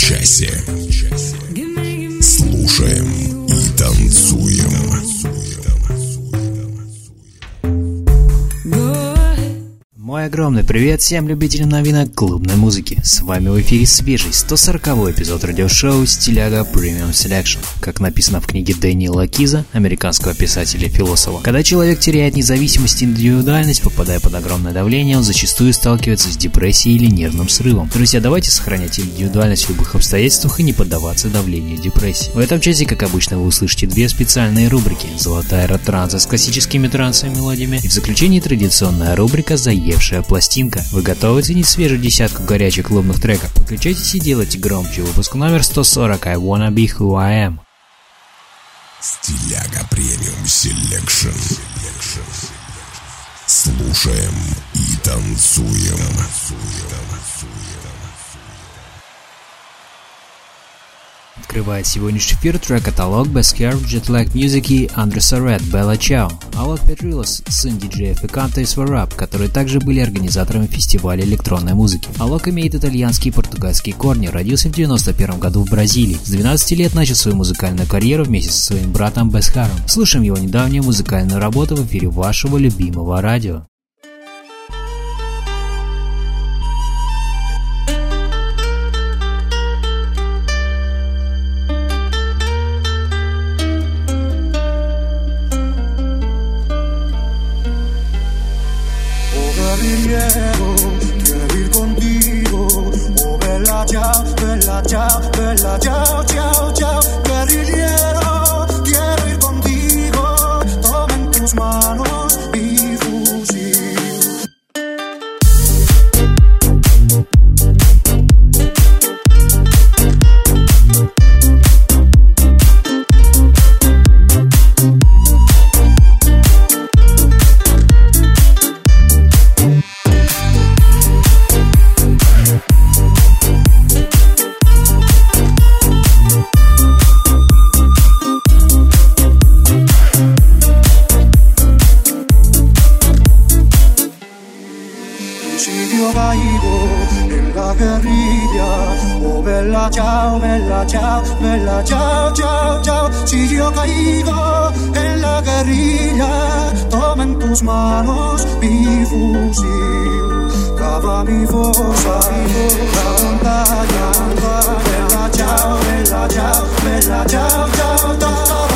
Часе. Огромный привет всем любителям новинок клубной музыки. С вами в эфире свежий 140 эпизод радиошоу «Стиляга Premium Selection». Как написано в книге Дэниела Киза, американского писателя и философа. Когда человек теряет независимость и индивидуальность, попадая под огромное давление, он зачастую сталкивается с депрессией или нервным срывом. Друзья, давайте сохранять индивидуальность в любых обстоятельствах и не поддаваться давлению депрессии. В этом часе, как обычно, вы услышите две специальные рубрики. Золотая ретранса с классическими трансовыми мелодиями и в заключении традиционная рубрика «Заевшая пластинка». Вы готовы ценить свежую десятку горячих клубных треков? Подключайтесь и делайте громче. Выпуск номер 140 I Wanna Be Who I Am. Стиляга Premium Selection. Слушаем и танцуем. Открывает сегодняшний эфир трек Alok, Bhaskar, Jetlag Music и Andre Sarate, Bella Ciao. Алок Петрилло, сын диджеев Эканта и Swarup, которые также были организаторами фестиваля электронной музыки. Алок имеет итальянские и португальские корни, родился в 91 году в Бразилии. С 12 лет начал свою музыкальную карьеру вместе со своим братом Бхаскаром. Слушаем его недавнюю музыкальную работу в эфире вашего любимого радио. la ciao, la ciao, ciao. Bella ciao, bella ciao, ciao, ciao. Si yo caigo en la guerrilla, toma en tus manos mi fusil, cava mi fosa, la montaña, bella ciao, bella ciao, bella ciao, ciao, cava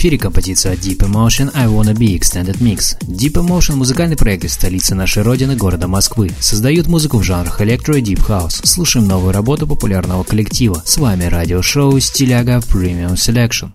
эфире композиция Deep Emotion I Wanna Be Extended Mix. Deep Emotion – музыкальный проект из столицы нашей родины, города Москвы. Создают музыку в жанрах электро и Deep House. Слушаем новую работу популярного коллектива. С вами радиошоу Стиляга Premium Selection.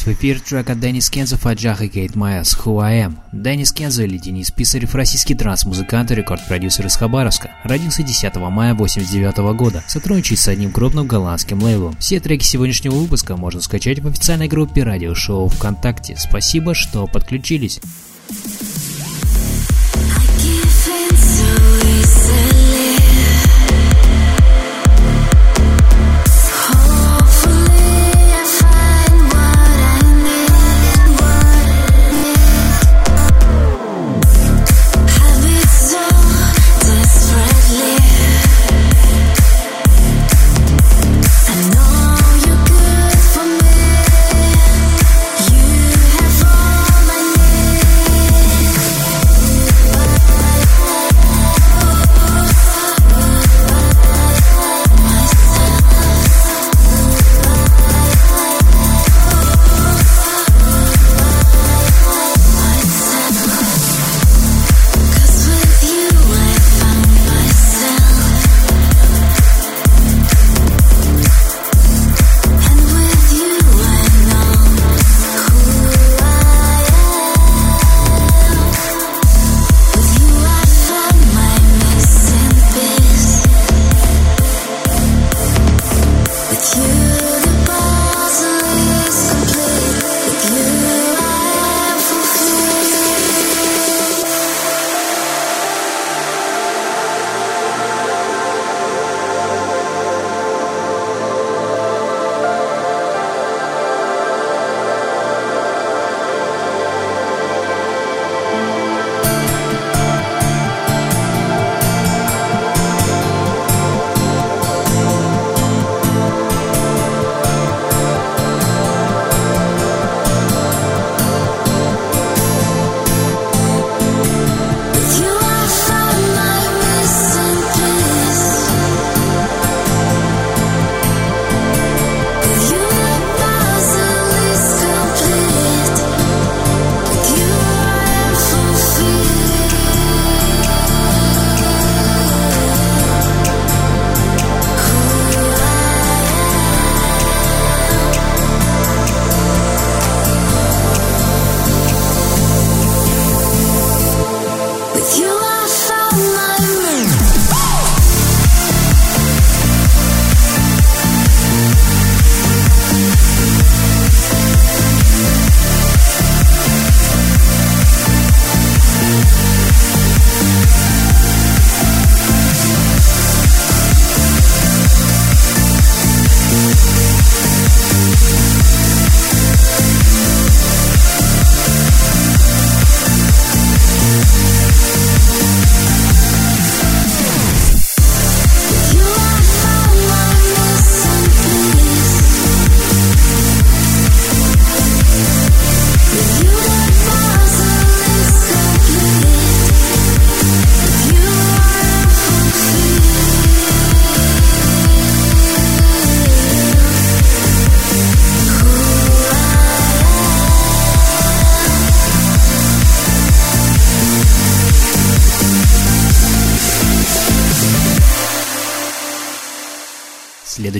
В эфир трек от Деннис Кензо, Фаджах и Кейт Майас «Who I Am». Деннис Кензо или Денис Писарев – российский транс-музыкант и рекорд-продюсер из Хабаровска. Родился 10 мая 1989 года, сотрудничает с одним крупным голландским лейблом. Все треки сегодняшнего выпуска можно скачать в официальной группе радиошоу ВКонтакте. Спасибо, что подключились.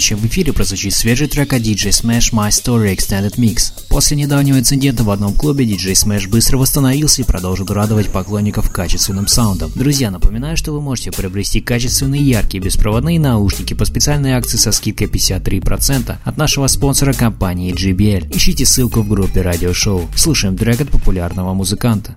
Следующем в эфире прозвучит свежий трек от DJ Smash My Story Extended Mix. После недавнего инцидента в одном клубе DJ Smash быстро восстановился и продолжил радовать поклонников качественным саундом. Друзья, напоминаю, что вы можете приобрести качественные яркие беспроводные наушники по специальной акции со скидкой 53% от нашего спонсора компании JBL. Ищите ссылку в группе радиошоу. Слушаем трек от популярного музыканта.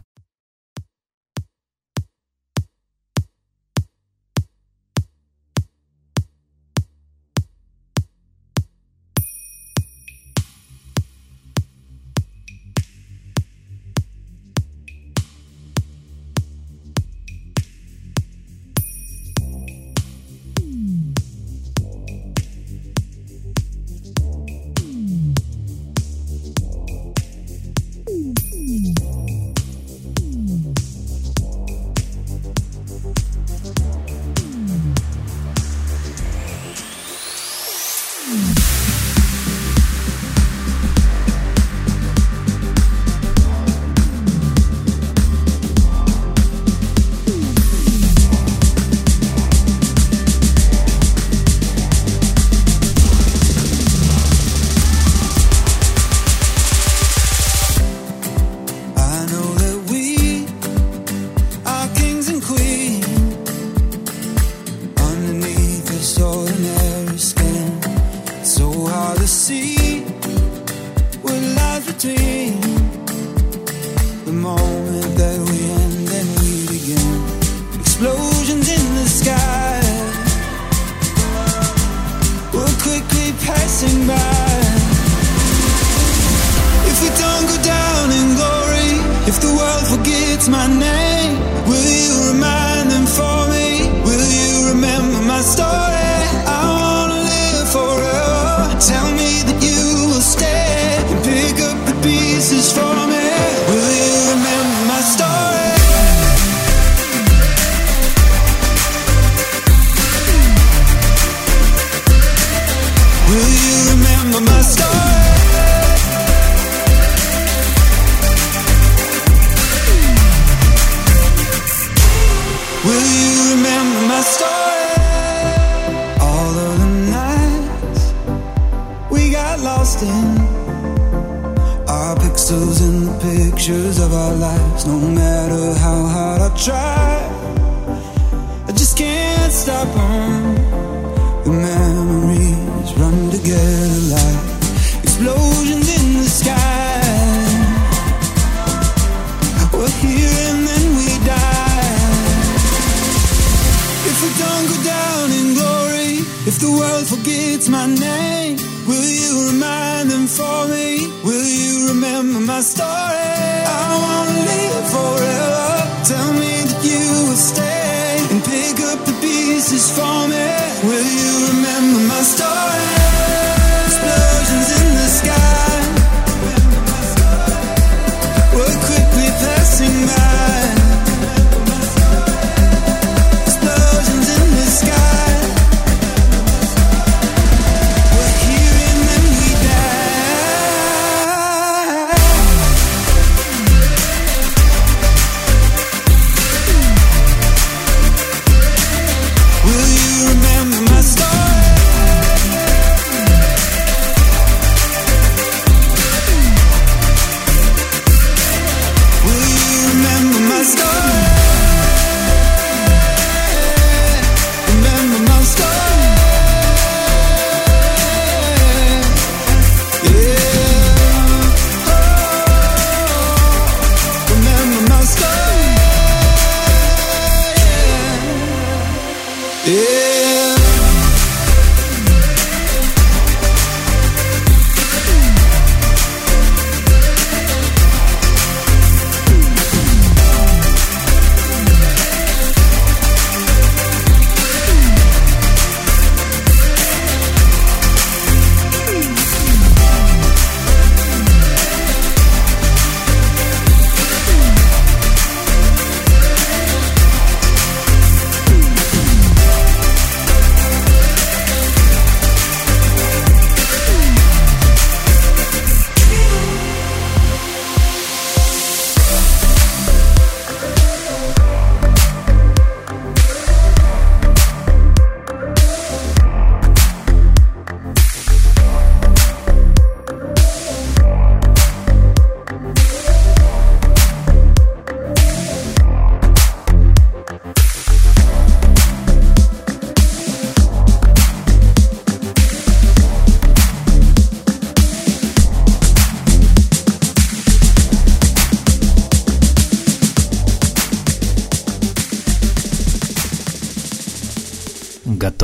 No matter how hard I try.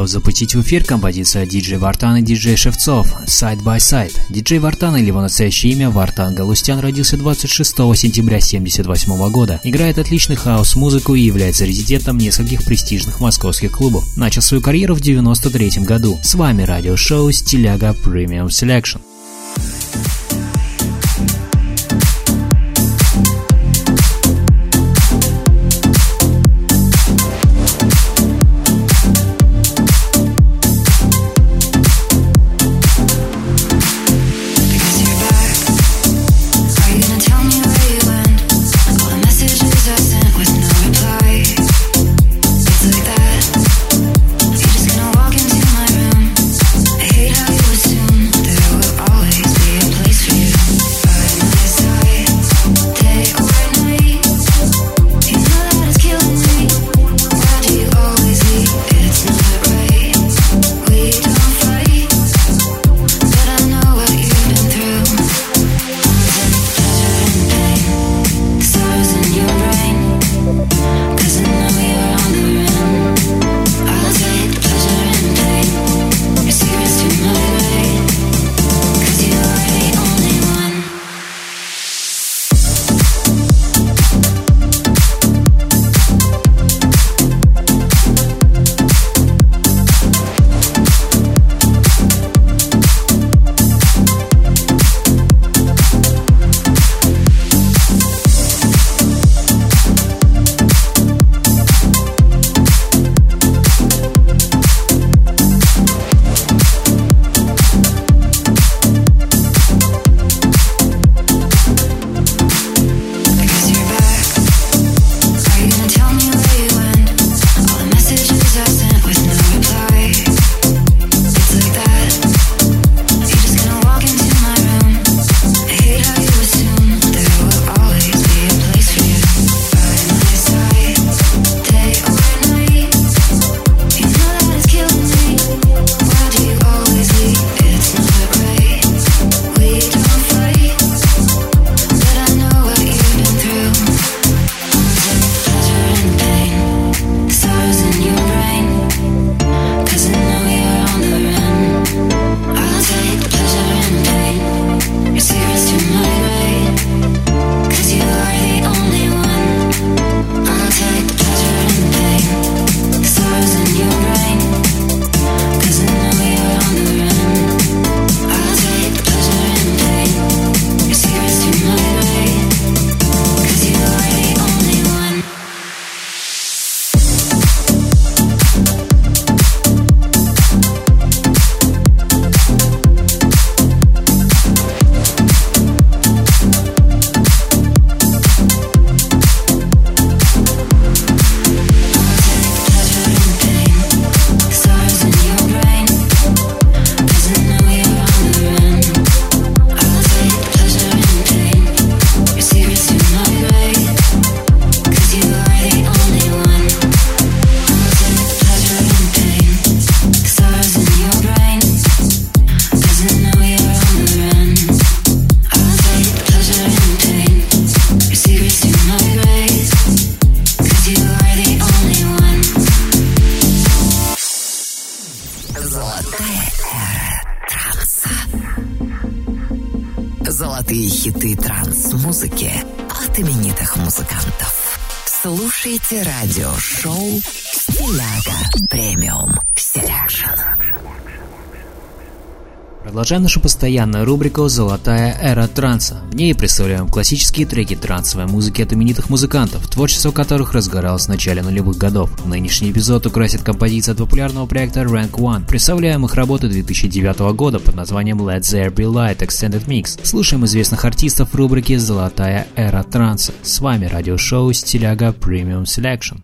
запустить в эфир композицию диджей Вартан и диджей Шевцов «Side by Side». Диджей Вартан или его настоящее имя Вартан Галустян родился 26 сентября 1978 года, играет отличный хаос-музыку и является резидентом нескольких престижных московских клубов. Начал свою карьеру в 1993 году. С вами радиошоу «Стиляга Premium Selection». Слушайте радиошоу «Стиляга Premium Selection». Продолжаем нашу постоянную рубрику «Золотая эра транса». В ней представляем классические треки трансовой музыки от именитых музыкантов, творчество которых разгоралось в начале нулевых годов. Нынешний эпизод украсит композиция от популярного проекта Rank One. Представляем их работы 2009 года под названием Let There Be Light Extended Mix. Слушаем известных артистов в рубрике «Золотая эра транса». С вами радиошоу «Стиляга Premium Selection».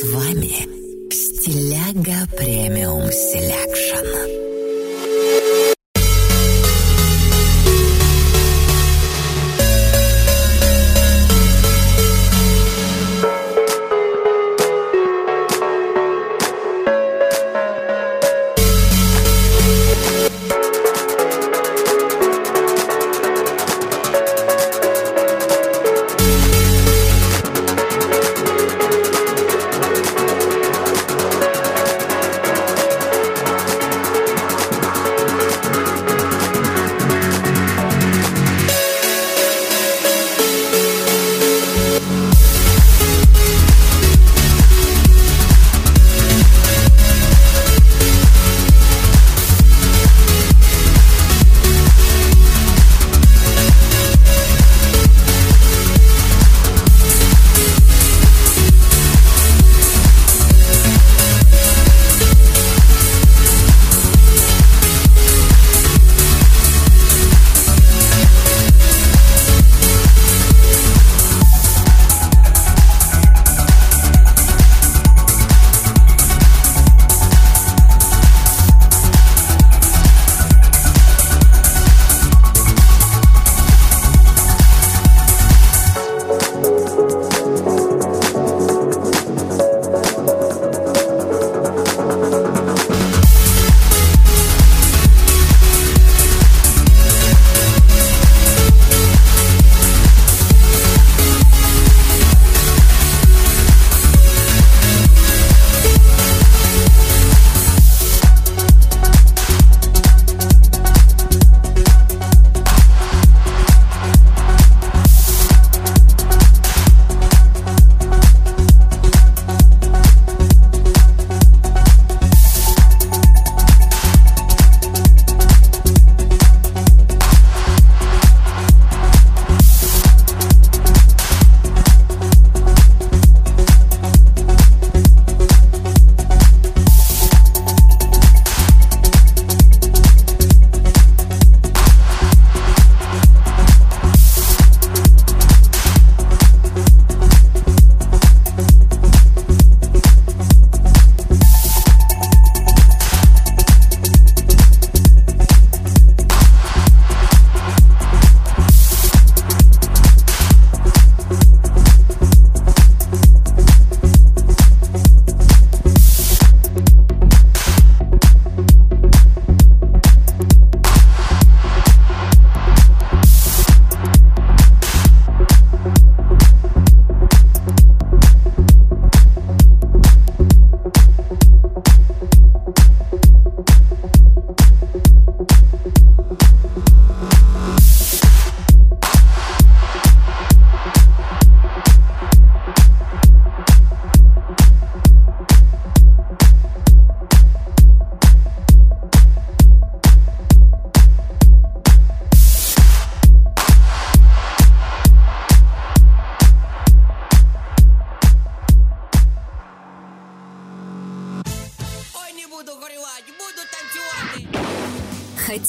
С вами Стиляга Премиум Селекшн.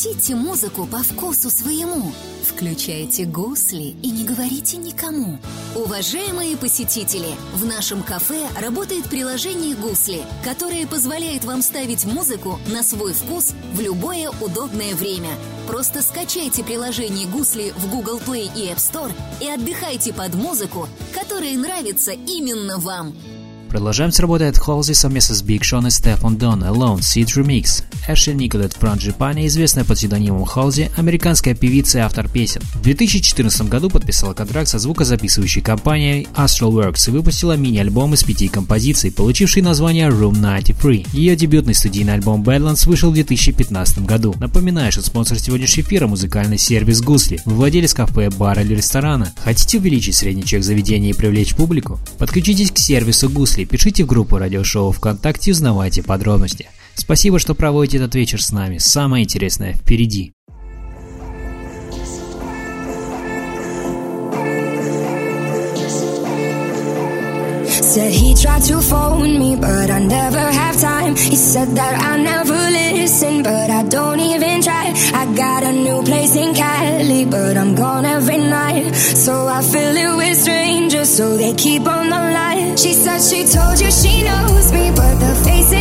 Хотите музыку по вкусу своему? Включайте гусли и не говорите никому. Уважаемые посетители, в нашем кафе работает приложение «Гусли», которое позволяет вам ставить музыку на свой вкус в любое удобное время. Просто скачайте приложение «Гусли» в Google Play и App Store и отдыхайте под музыку, которая нравится именно вам. Продолжаем с работой от Холзи совместно с Big Sean и Стефан Дон Alone Seed Remix. Эшли Николет Франджипани, известная под псевдонимом Холзи, американская певица и автор песен. В 2014 году подписала контракт со звукозаписывающей компанией Astral Works и выпустила мини-альбом из пяти композиций, получивший название Room 93. Ее дебютный студийный альбом Badlands вышел в 2015 году. Напоминаю, что спонсор сегодняшнего эфира – музыкальный сервис Гусли, владелец кафе, бара или ресторана. Хотите увеличить средний чек заведения и привлечь публику? Подключитесь к сервису Гусли, пишите в группу радиошоу ВКонтакте и узнавайте подробности. Спасибо, что проводите этот вечер с нами. Самое интересное впереди. Said he tried to phone me, but I never have time. He said that I never listen, but I don't even try. I got a new place in Cali, but I'm gone every night. So I fill it with strangers, so they keep on the line. She said she told you she knows me, but the face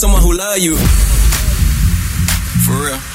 someone who love you? For real.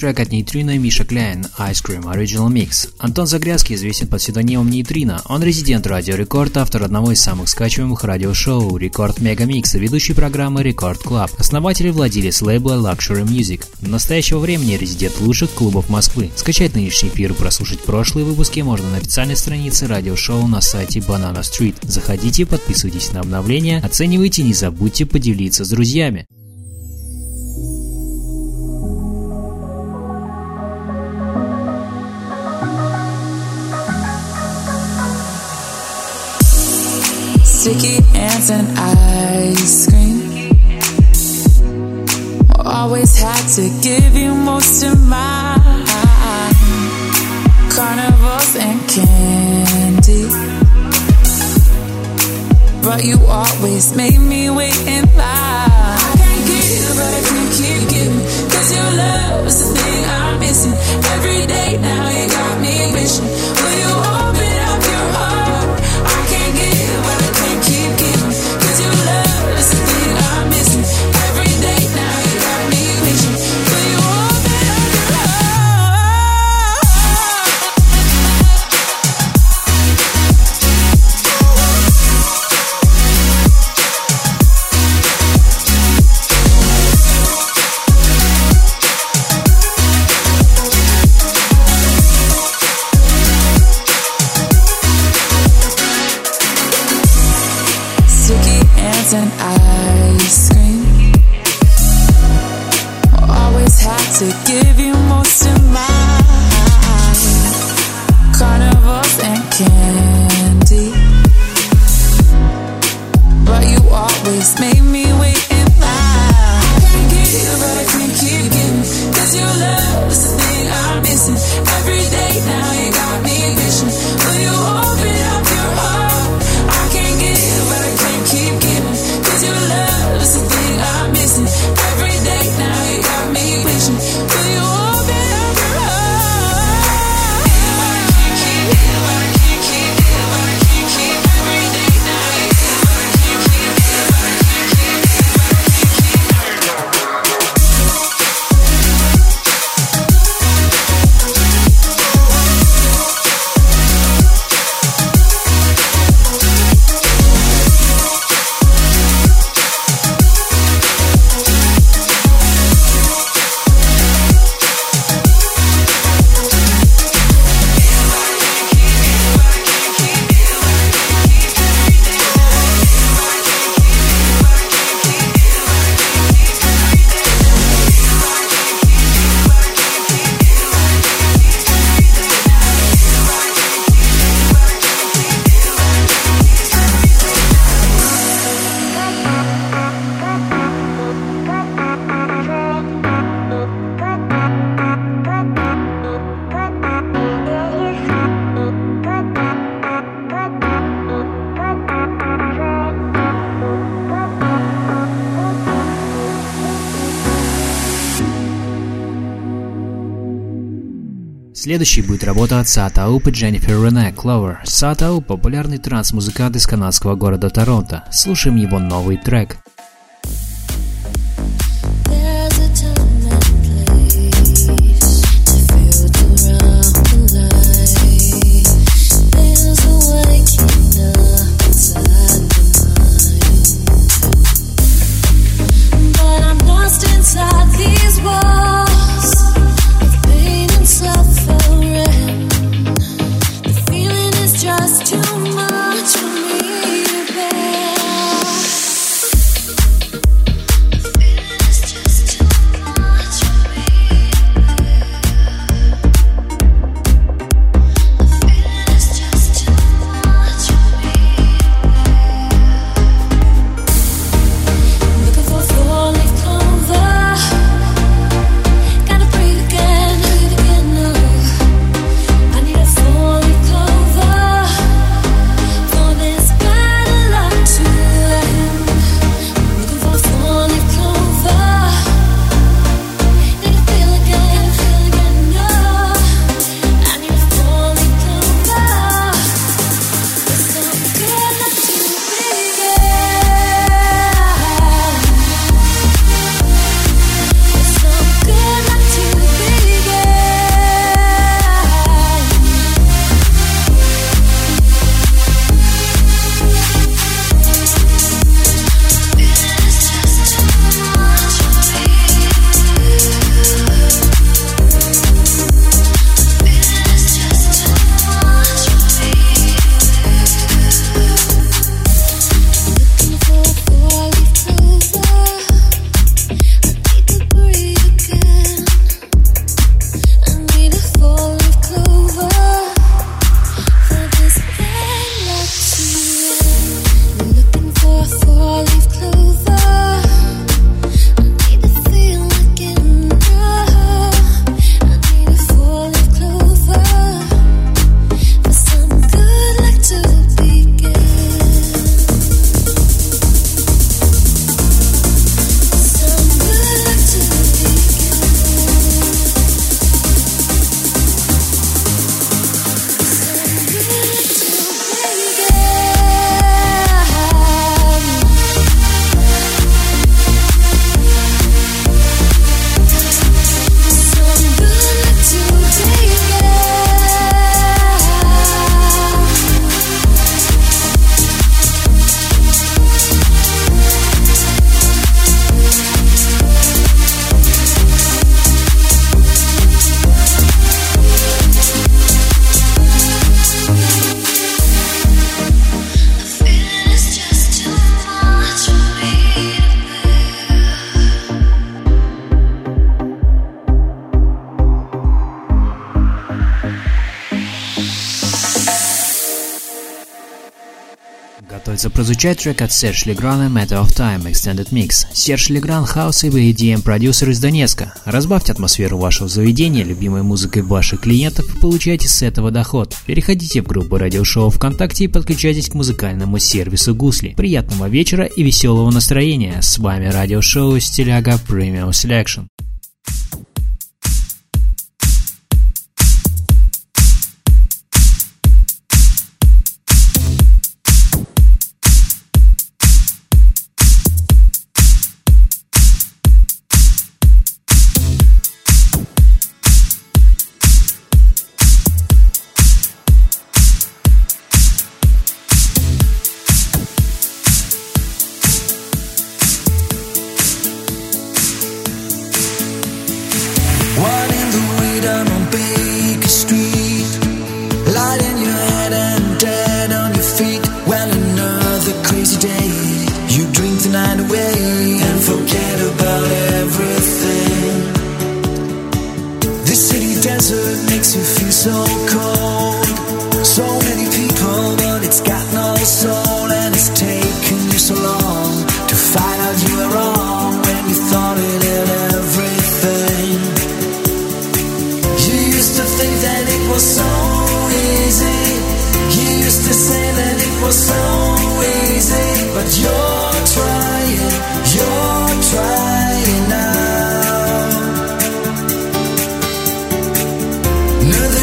Трек от Neitrino и Misha Klein «Ice Cream Original Mix». Антон Загрязский известен под псевдонимом Neitrino. Он резидент Радио Рекорд, автор одного из самых скачиваемых радиошоу «Record Megamix» и ведущий программы «Record Club». Основатель и владелец лейбла Luxury Music. В настоящего времени резидент лучших клубов Москвы. Скачать нынешний эфир и прослушать прошлые выпуски можно на официальной странице радиошоу на сайте Banana Street. Заходите, подписывайтесь на обновления, оценивайте, не забудьте поделиться с друзьями. Sticky ants and ice cream. Always had to give you most of mine. Carnivals and candy. But you always made me wait in line. I can't give, but I can keep giving. Cause your love is the thing I'm missing. Every day now you got me wishing. To give you Следующей будет работа от Сатауп и Дженнифер Рене Кловер. Сатауп – популярный транс-музыкант из канадского города Торонто. Слушаем его новый трек. готовится прозвучать трек от Серж Леграна «Matter of Time» Extended Mix. Серж Легран – хаосовый EDM-продюсер из Донецка. Разбавьте атмосферу вашего заведения любимой музыкой ваших клиентов и получайте с этого доход. Переходите в группу радиошоу ВКонтакте и подключайтесь к музыкальному сервису Гусли. Приятного вечера и веселого настроения. С вами радиошоу Стиляга Premium Selection. Another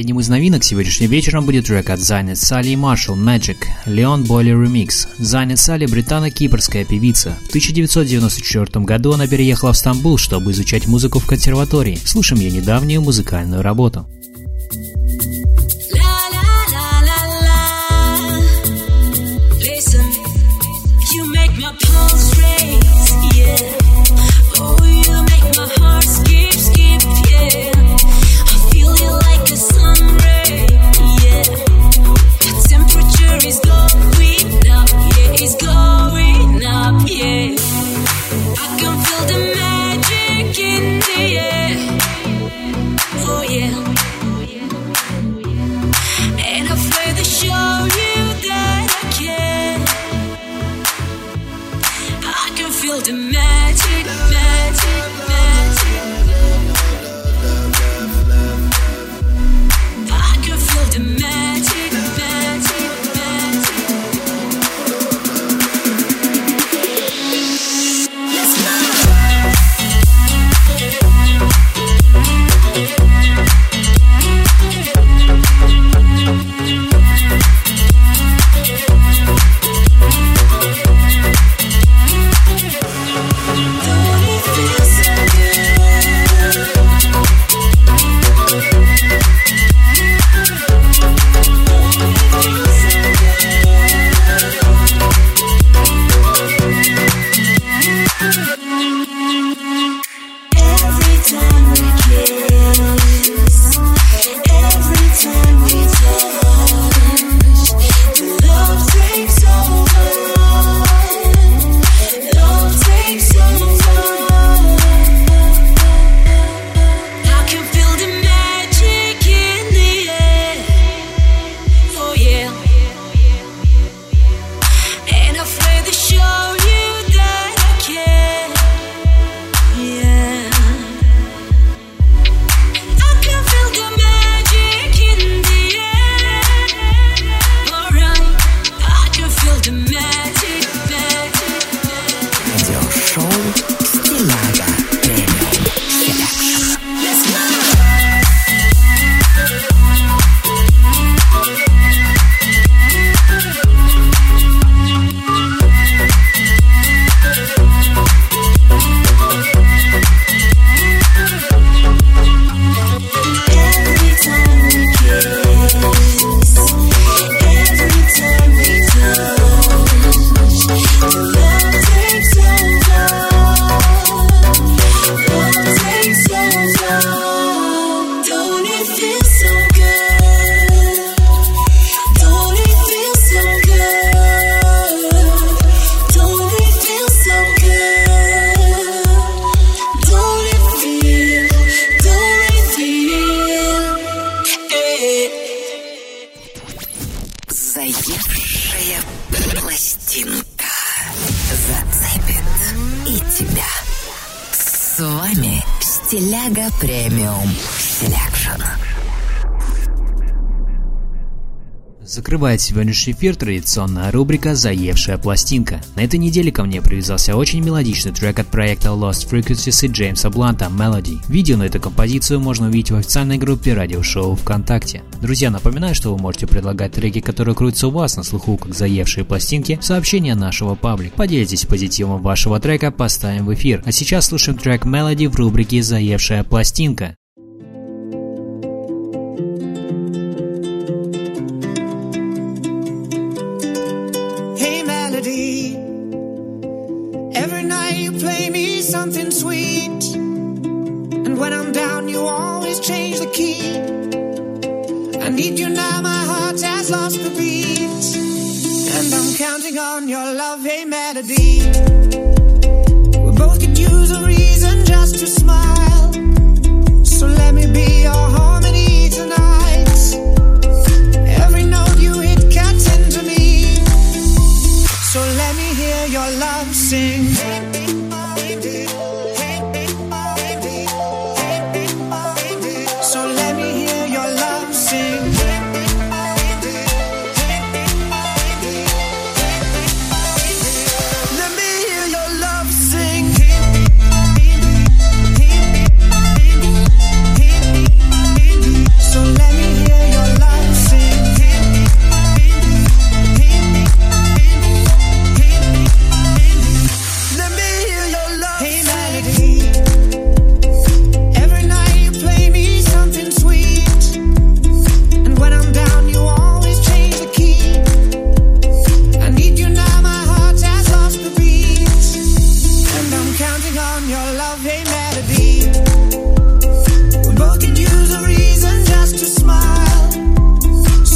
Последним из новинок сегодняшним вечером будет трек от Зайнет Салли и Маршал Magic «Leon Boiler Remix». Зайнет Салли – британо-кипрская певица. В 1994 году она переехала в Стамбул, чтобы изучать музыку в консерватории. Слушаем ее недавнюю музыкальную работу. Yeah. Закрывает сегодняшний эфир традиционная рубрика «Заевшая пластинка». На этой неделе ко мне привязался очень мелодичный трек от проекта Lost Frequencies и Джеймса Бланта «Melody». Видео на эту композицию можно увидеть в официальной группе радиошоу ВКонтакте. Друзья, напоминаю, что вы можете предлагать треки, которые крутятся у вас на слуху, как заевшие пластинки, в сообщения нашего паблика. Поделитесь позитивом вашего трека, поставим в эфир. А сейчас слушаем трек «Melody» в рубрике «Заевшая пластинка». Something sweet. And when I'm down, you always change the key. I need you now, my heart has lost the beat. And I'm counting on your love, hey, melody. We both could use a reason just to smile. So let me be your harmony tonight. Every note you hit cuts into me. So let me hear your love sing.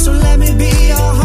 so let me be your heart.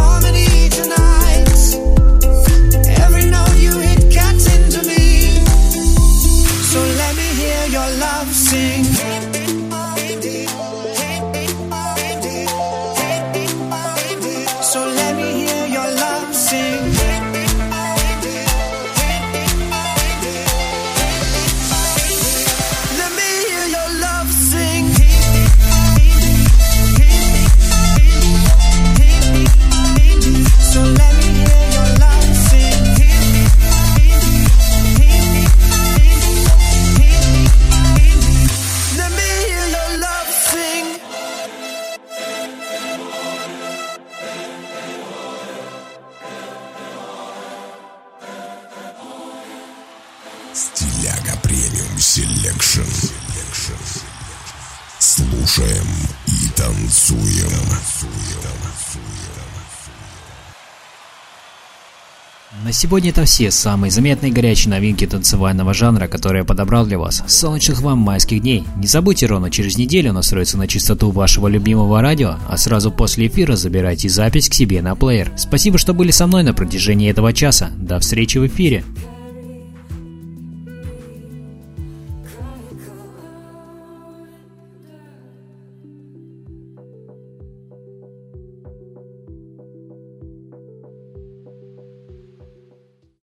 Сегодня это все самые заметные горячие новинки танцевального жанра, которые я подобрал для вас. Солнечных вам майских дней. Не забудьте ровно через неделю настроиться на частоту вашего любимого радио, а сразу после эфира забирайте запись к себе на плеер. Спасибо, что были со мной на протяжении этого часа. До встречи в эфире.